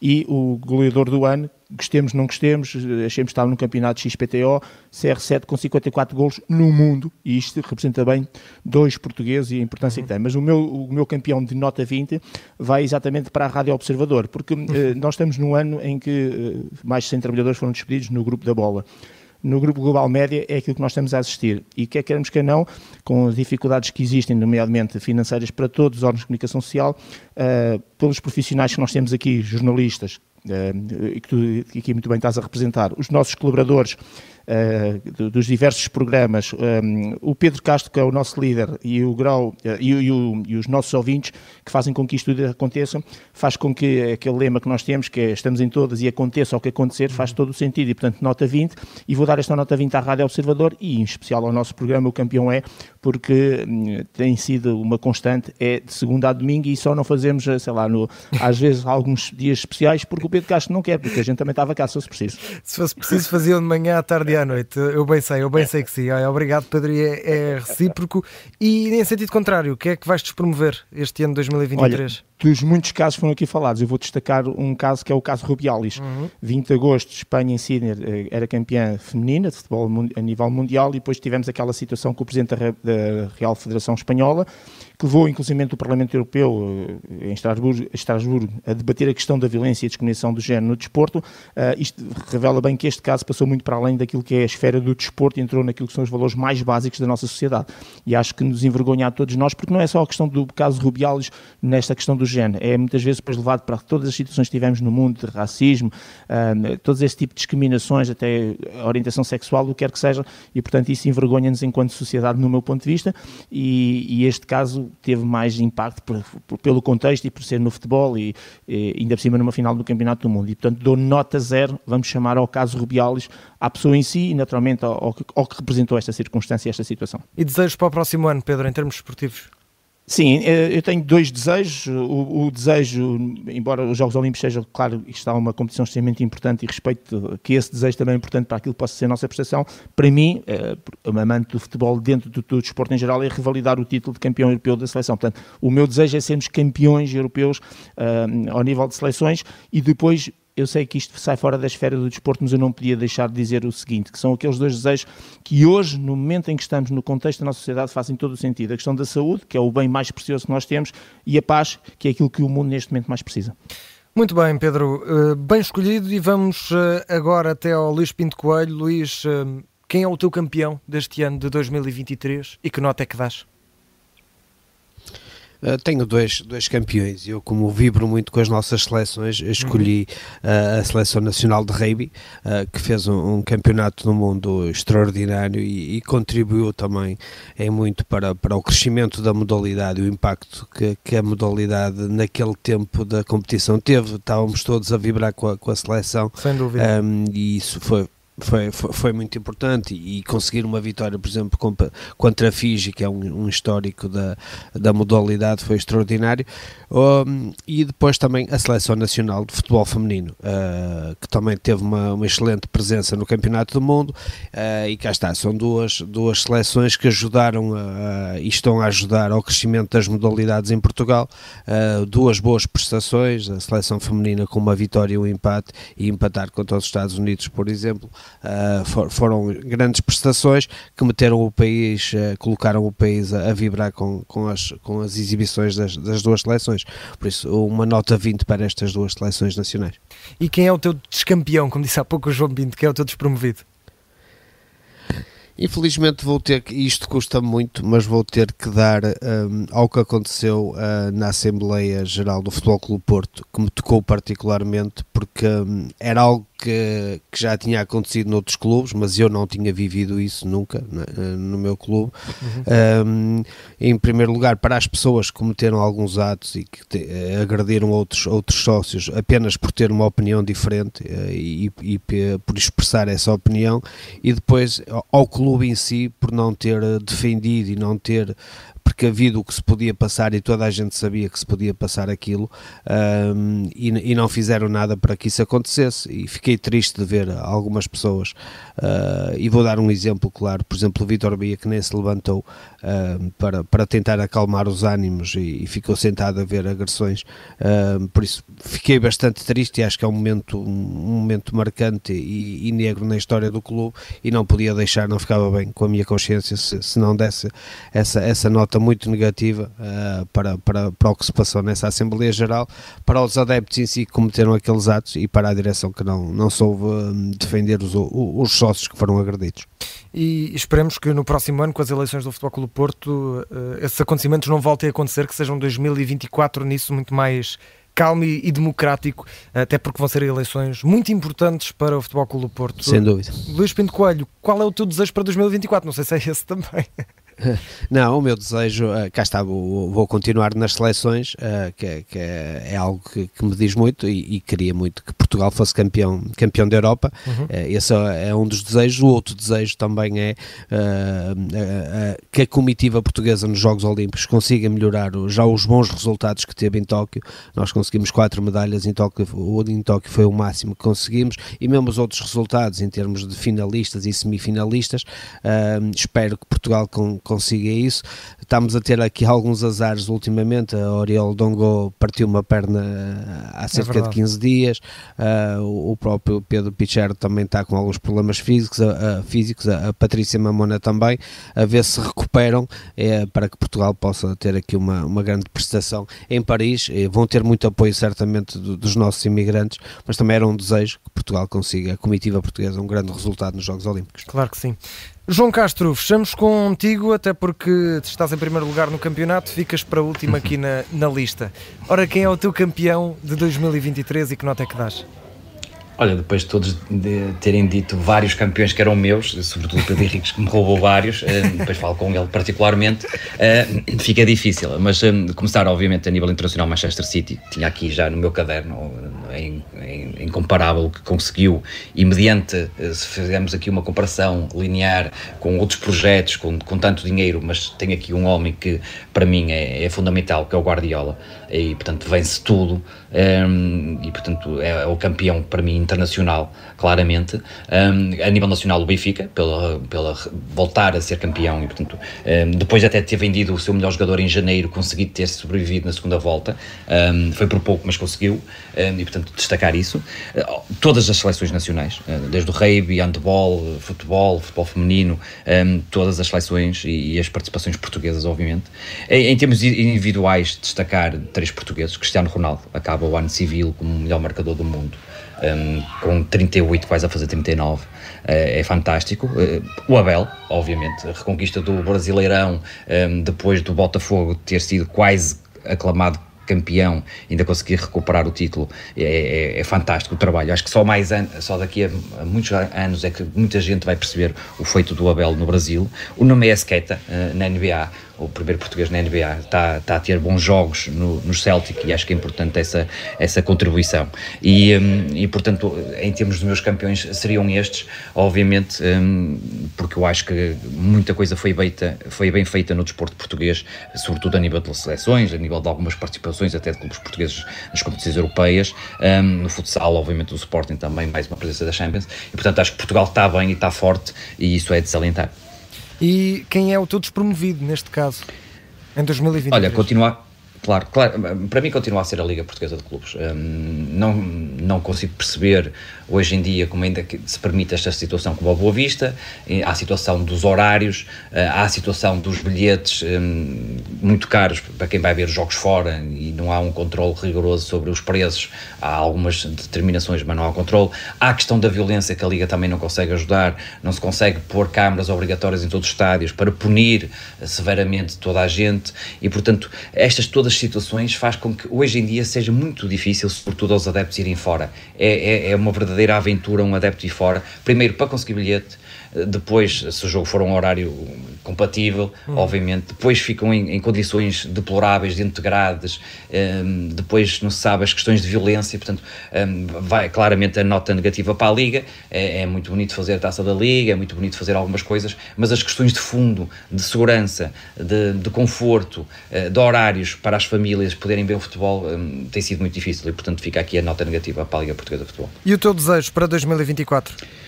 e o goleador do ano, gostemos, não gostemos, achemos que está no campeonato XPTO, CR7 com 54 golos no mundo, e isto representa bem dois portugueses e a importância uhum. que tem. Mas o meu, o meu campeão de nota 20 vai exatamente para a Rádio Observador, porque uhum. uh, nós estamos num ano em que uh, mais de 100 trabalhadores foram despedidos no grupo da bola no grupo global média é aquilo que nós estamos a assistir. E quer queremos que não, com as dificuldades que existem, nomeadamente financeiras para todos os órgãos de comunicação social, uh, pelos profissionais que nós temos aqui, jornalistas, uh, e que tu aqui muito bem estás a representar, os nossos colaboradores, uh, dos diversos programas, um, eh, o Pedro Castro, que é o nosso líder, e o Grau uh, e, e, o, e, os nossos ouvintes que fazem com que isto tudo aconteça, faz com que aquele lema que nós temos, que é estamos em todas e aconteça o que acontecer, faz todo o sentido. E, portanto, nota 20, e vou dar esta nota 20 à Rádio Observador e, em especial, ao nosso programa, o campeão é, porque hum, tem sido uma constante, é de segunda a domingo e só não fazemos, sei lá, no, às vezes alguns dias especiais, porque o Pedro Castro não quer, porque a gente também estava cá se fosse preciso. Se fosse preciso, faziam de manhã, à tarde e à noite. Eu bem sei, eu bem sei que sim. Olha, obrigado, Pedro, é, é recíproco. E em sentido contrário, o que é que vais despromover este ano 2023? Olha, dos muitos casos foram aqui falados, eu vou destacar um caso que é o caso Rubialis. Uhum. 20 de agosto, Espanha em Sydney eh, era campeã feminina de futebol a nível mundial e depois tivemos aquela situação com o Presidente da Real Federação Espanhola que levou inclusive o Parlamento Europeu eh, em Estrasburgo, Estrasburgo, a debater a questão da violência e discriminação do género no desporto. Uh, isto revela bem que este caso passou muito para além daquilo que é a esfera do desporto e entrou naquilo que são os valores mais básicos da nossa sociedade. E acho que nos envergonha a todos nós, porque não é só a questão do caso Rubiales nesta questão do género, é muitas vezes depois levado para todas as situações que tivemos no mundo, de racismo, uh, todo esse tipo de discriminações, até orientação sexual, o que quer que seja, e portanto isso envergonha-nos enquanto sociedade, no meu ponto de vista, e, e este caso teve mais impacto por, por, pelo contexto e por ser no futebol e, e, ainda por cima numa final do Campeonato do Mundo. E portanto dou nota zero, vamos chamar ao caso Rubiales, à pessoa em si e naturalmente ao, ao, que, ao que representou esta circunstância e esta situação. E desejos para o próximo ano, Pedro, em termos esportivos? Sim, eh, eu tenho dois desejos. O, o, desejo, embora os Jogos Olímpicos sejam, claro, está uma competição extremamente importante e respeito que esse desejo também é importante para aquilo que possa ser a nossa prestação, para mim, é, amante do futebol dentro do, do desporto em geral, é revalidar o título de campeão europeu da seleção. Portanto, o meu desejo é sermos campeões europeus uh, ao nível de seleções e depois eu sei que isto sai fora da esfera do desporto, mas eu não podia deixar de dizer o seguinte, que são aqueles dois desejos que hoje, no momento em que estamos no contexto da nossa sociedade, fazem todo o sentido. A questão da saúde, que é o bem mais precioso que nós temos, e a paz, que é aquilo que o mundo neste momento mais precisa. Muito bem, Pedro. Uh, bem escolhido e vamos uh, agora até ao Luís Pinto Coelho. Luís, uh, quem é o teu campeão deste ano de 2023 e que nota é que dás? Uh, tenho dois, dois campeões. Eu, como vibro muito com as nossas seleções, escolhi uh, a Seleção Nacional de Rugby, uh, que fez um, um, campeonato no mundo extraordinário e, e, contribuiu também em muito para, para o crescimento da modalidade e o impacto que, que a modalidade naquele tempo da competição teve. Estávamos todos a vibrar com a, com a seleção. Sem dúvida. Um, e isso foi, foi, foi, foi, muito importante e conseguir uma vitória, por exemplo, contra a Fiji, que é um, um histórico da, da modalidade, foi extraordinário. Um, e depois também a Seleção Nacional de Futebol Feminino, uh, que também teve uma, uma, excelente presença no Campeonato do Mundo. Uh, e cá está, são duas, duas seleções que ajudaram a, e estão a ajudar ao crescimento das modalidades em Portugal. Uh, duas boas prestações, a Seleção Feminina com uma vitória e um empate, e empatar contra os Estados Unidos, por exemplo uh, for, foram grandes prestações que meteram o país, uh, colocaram o país a, a, vibrar com, com, as, com as exibições das, das duas seleções. Por isso, uma nota 20 para estas duas seleções nacionais. E quem é o teu descampeão, como disse há pouco o João Pinto, quem é o teu despromovido? Infelizmente vou ter que, isto custa muito, mas vou ter que dar um, ao que aconteceu uh, na Assembleia Geral do Futebol Clube Porto, que me tocou particularmente, porque um, era algo que, que, já tinha acontecido noutros clubes, mas eu não tinha vivido isso nunca né, no meu clube. Uhum. Um, em primeiro lugar, para as pessoas que cometeram alguns atos e que te, agrediram outros, outros sócios apenas por ter uma opinião diferente e, e, por expressar essa opinião, e depois ao clube em si por não ter defendido e não ter precavido o que se podia passar e toda a gente sabia que se podia passar aquilo um, e, e, não fizeram nada para que isso acontecesse. E fiquei triste de ver algumas pessoas uh, e vou dar um exemplo claro, por exemplo o Vitor Bia que nem se levantou uh, para, para tentar acalmar os ânimos e, e ficou sentado a ver agressões uh, por isso fiquei bastante triste e acho que é um momento, um momento marcante e, e, negro na história do clube e não podia deixar, não ficava bem com a minha consciência se, se não desse essa, essa nota muito negativa uh, para, para, para o que se passou nessa Assembleia Geral, para os adeptos em si que cometeram aqueles atos e para a direção que não, não soube defender os, os sócios que foram agredidos. E esperemos que no próximo ano, com as eleições do Futebol Clube Porto, uh, esses acontecimentos não voltem a acontecer, que sejam 2024 nisso muito mais calmo e, democrático, até porque vão ser eleições muito importantes para o Futebol Clube Porto. Sem dúvida. Luís Pinto Coelho, qual é o teu desejo para 2024? Não sei se é esse também. Não, o meu desejo, uh, cá está, vou, vou, continuar nas seleções, uh, que, que, é algo que, que, me diz muito e, e, queria muito que Portugal fosse campeão, campeão da Europa. Uhum. Uh, esse é um dos desejos. O outro desejo também é que a comitiva portuguesa nos Jogos Olímpicos consiga melhorar já os bons resultados que teve em Tóquio. Nós conseguimos quatro medalhas em Tóquio, em Tóquio foi o máximo que conseguimos e mesmo os outros resultados em termos de finalistas e semifinalistas. espero que Portugal com, consiga isso. Estamos a ter aqui alguns azares ultimamente. A Oriol Dongo partiu uma perna eh, há é cerca é de 15 dias. Uh, o próprio Pedro Pichero também está com alguns problemas físicos. A, a físicos, a, a, Patrícia Mamona também. A ver se recuperam é, para que Portugal possa ter aqui uma, uma grande prestação em Paris. E vão ter muito apoio, certamente, do, dos nossos imigrantes, mas também era um desejo que Portugal consiga, a comitiva portuguesa, um grande resultado nos Jogos Olímpicos. Claro que sim. João Castro, fechamos contigo, até porque estás em primeiro lugar no campeonato, ficas para último aqui na, na lista. Ora, quem é o teu campeão de 2023 e que nota é que dás? Olha, depois de todos de terem dito vários campeões que eram meus, sobretudo Pedro Henriques que me roubou vários, eh, depois falo com ele particularmente, eh, fica difícil. Mas eh, começar, obviamente, a nível internacional, Manchester City, tinha aqui já no meu caderno, incomparável o que conseguiu, e mediante, se fizermos aqui uma comparação linear com outros projetos, com, com tanto dinheiro, mas tem aqui um homem que para mim é, é fundamental, que é o Guardiola, e portanto vence tudo, e portanto é, é o campeão para mim internacional, claramente. Um, a nível nacional, o Benfica, pela, pela voltar a ser campeão e, portanto, um, depois até de ter vendido o seu melhor jogador em janeiro, conseguido ter sobrevivido na segunda volta. Um, foi por pouco, mas conseguiu. e, portanto, destacar isso. Uh, todas as seleções nacionais, uh, desde o rugby, handball, futebol, futebol feminino, todas as seleções e, e, as participações portuguesas, obviamente. Em, em termos individuais, destacar três portugueses. Cristiano Ronaldo acaba o ano civil como melhor marcador do mundo um, com 38, quase a fazer 39. Uh, eh, é fantástico. Uh, o Abel, obviamente, a reconquista do Brasileirão, depois do Botafogo ter sido quase aclamado campeão, ainda conseguir recuperar o título, é, é, é fantástico o trabalho. Acho que só mais an só daqui a, muitos anos é que muita gente vai perceber o feito do Abel no Brasil. O nome é Esqueta, uh, na NBA, o primeiro português na NBA, está, está a ter bons jogos no, no Celtic e acho que é importante essa, essa contribuição. E, um, e, portanto, em termos dos meus campeões, seriam estes, obviamente, um, porque eu acho que muita coisa foi, feita, foi bem feita no desporto português, sobretudo a nível de seleções, a nível de algumas participações até de clubes portugueses nas competições europeias, um, no futsal, obviamente, o Sporting também, mais uma presença da Champions, e portanto acho que Portugal está bem e está forte e isso é de salientar. E quem é o teu despromovido neste caso, em 2020? Olha, continuar Claro, claro, para mim continua a ser a Liga Portuguesa de Clubes. Um, não, não consigo perceber hoje em dia como ainda se permite esta situação como a Boa Vista, há a situação dos horários, eh, há a situação dos bilhetes um, muito caros para quem vai ver jogos fora e não há um controle rigoroso sobre os preços, há algumas determinações, mas não há controle. Há a questão da violência que a Liga também não consegue ajudar, não se consegue pôr câmaras obrigatórias em todos os estádios para punir severamente toda a gente. E, portanto, estas todas situações faz com que hoje em dia seja muito difícil, sobretudo aos adeptos irem fora. É, é, é uma verdadeira aventura um adepto ir fora, primeiro para conseguir bilhete, depois, se o jogo for um horário compatível, hum. obviamente, depois ficam em, em, condições deploráveis, de integradas, um, depois não se sabe as questões de violência, portanto, um, vai claramente a nota negativa para a Liga, é, é, muito bonito fazer a taça da Liga, é muito bonito fazer algumas coisas, mas as questões de fundo, de segurança, de, de conforto, uh, de horários para as famílias poderem ver o futebol, um, tem sido muito difícil e, portanto, fica aqui a nota negativa para a Liga Portuguesa de Futebol. E o teu desejo para 2024?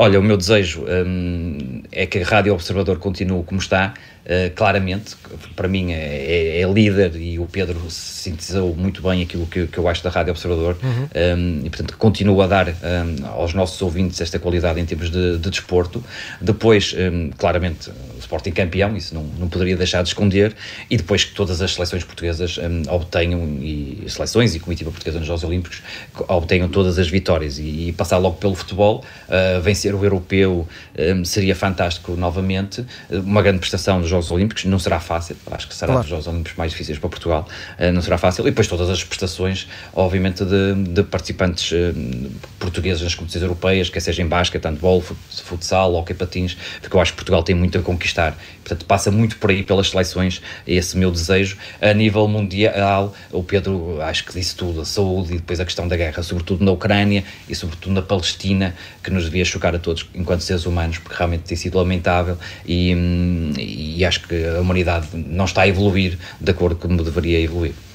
Olha, o meu desejo hum, é que a Rádio Observador continue como está, uh, claramente, para mim é, é, é, líder e o Pedro sintetizou muito bem aquilo que, que eu acho da Rádio Observador uhum. um, e, portanto, continua a dar um, aos nossos ouvintes esta qualidade em termos de, de desporto. Depois, um, claramente, o Sporting campeão, isso não, não poderia deixar de esconder, e depois que todas as seleções portuguesas obtenham, e seleções e comitiva portuguesa nos Jogos Olímpicos, obtenham todas as vitórias e, e passar logo pelo futebol, uh, vencer o europeu seria fantástico novamente. Uma grande prestação nos Jogos Olímpicos, não será fácil, acho que será claro. dos Jogos Olímpicos mais difíceis para Portugal, uh, não será fácil. E depois todas as prestações, obviamente, de, de participantes uh, portugueses nas competições europeias, quer seja em basquete, handball, futsal, hockey patins, porque eu acho que Portugal tem muito a conquistar. Portanto, passa muito por aí pelas seleções, é esse meu desejo. A nível mundial, o Pedro acho que disse tudo, a saúde e depois a questão da guerra, sobretudo na Ucrânia e sobretudo na Palestina, que nos devia chocar a todos enquanto seres humanos, porque realmente tem sido lamentável e, hum, e acho que a humanidade não está a evoluir de acordo com como deveria evoluir.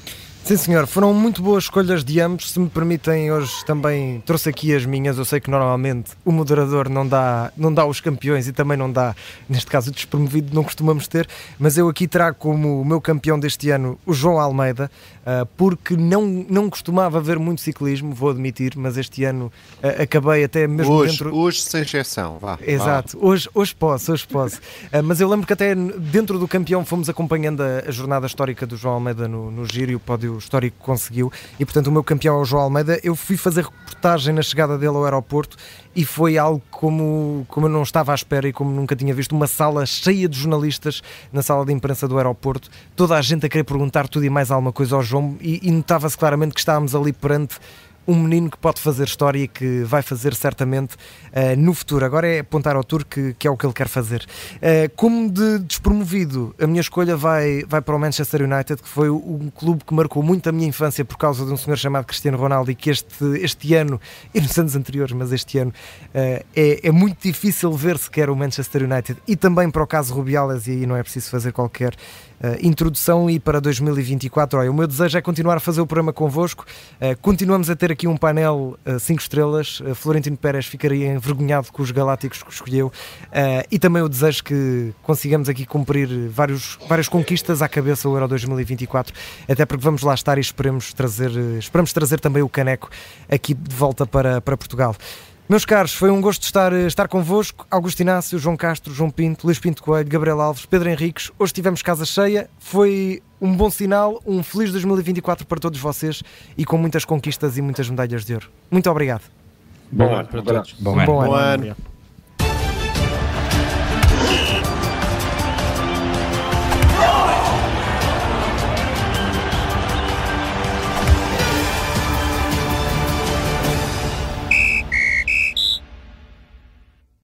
Sim, senhor, foram muito boas escolhas de ambos. Se me permitem, hoje também trouxe aqui as minhas. Eu sei que normalmente o moderador não dá, não dá os campeões e também não dá, neste caso, o despromovido, não costumamos ter, mas eu aqui trago como o meu campeão deste ano o João Almeida, ah, porque não, não costumava ver muito ciclismo, vou admitir, mas este ano ah, acabei até mesmo hoje, dentro. Hoje, sem exceção, vá. Exato, vá. Hoje, hoje posso, hoje posso. Ah, mas eu lembro que até dentro do campeão fomos acompanhando a, a jornada histórica do João Almeida no, no Giro e o pódio histórico conseguiu. E portanto, o meu campeão é o João Almeida. Eu fui fazer reportagem na chegada dele ao aeroporto e foi algo como, como eu não estava à espera e como nunca tinha visto. Uma sala cheia de jornalistas na sala de imprensa do aeroporto, toda a gente a querer perguntar tudo e mais alguma coisa ao João, e, e notava-se claramente que estávamos ali perante um menino que pode fazer história e que vai fazer certamente uh, no futuro. Agora é apontar ao tour que, que é o que ele quer fazer. Uh, como de despromovido, a minha escolha vai, vai para o Manchester United, que foi um clube que marcou muito a minha infância por causa de um senhor chamado Cristiano Ronaldo e que este, este ano, e nos anos anteriores, mas este ano, uh, é, é muito difícil ver sequer o Manchester United. E também para o caso Rubiales, e aí não é preciso fazer qualquer introdução e para 2024. Olha, o meu desejo é continuar a fazer o programa convosco. Uh, continuamos a ter aqui um painel 5 uh, estrelas. Florentino Pérez ficaria envergonhado com os galácticos que escolheu. e também o desejo que consigamos aqui cumprir vários, várias conquistas à cabeça o Euro 2024. Até porque vamos lá estar e esperemos trazer, esperamos trazer também o caneco aqui de volta para, para Portugal. Meus caros, foi um gosto estar, estar convosco. Augusto Inácio, João Castro, João Pinto, Luís Pinto Coelho, Gabriel Alves, Pedro Henriques. Hoje tivemos casa cheia. Foi um bom sinal, um feliz 2024 para todos vocês e com muitas conquistas e muitas medalhas de ouro. Muito obrigado. Bom, bom ano para todos. Bom, bom ano. Bom ano.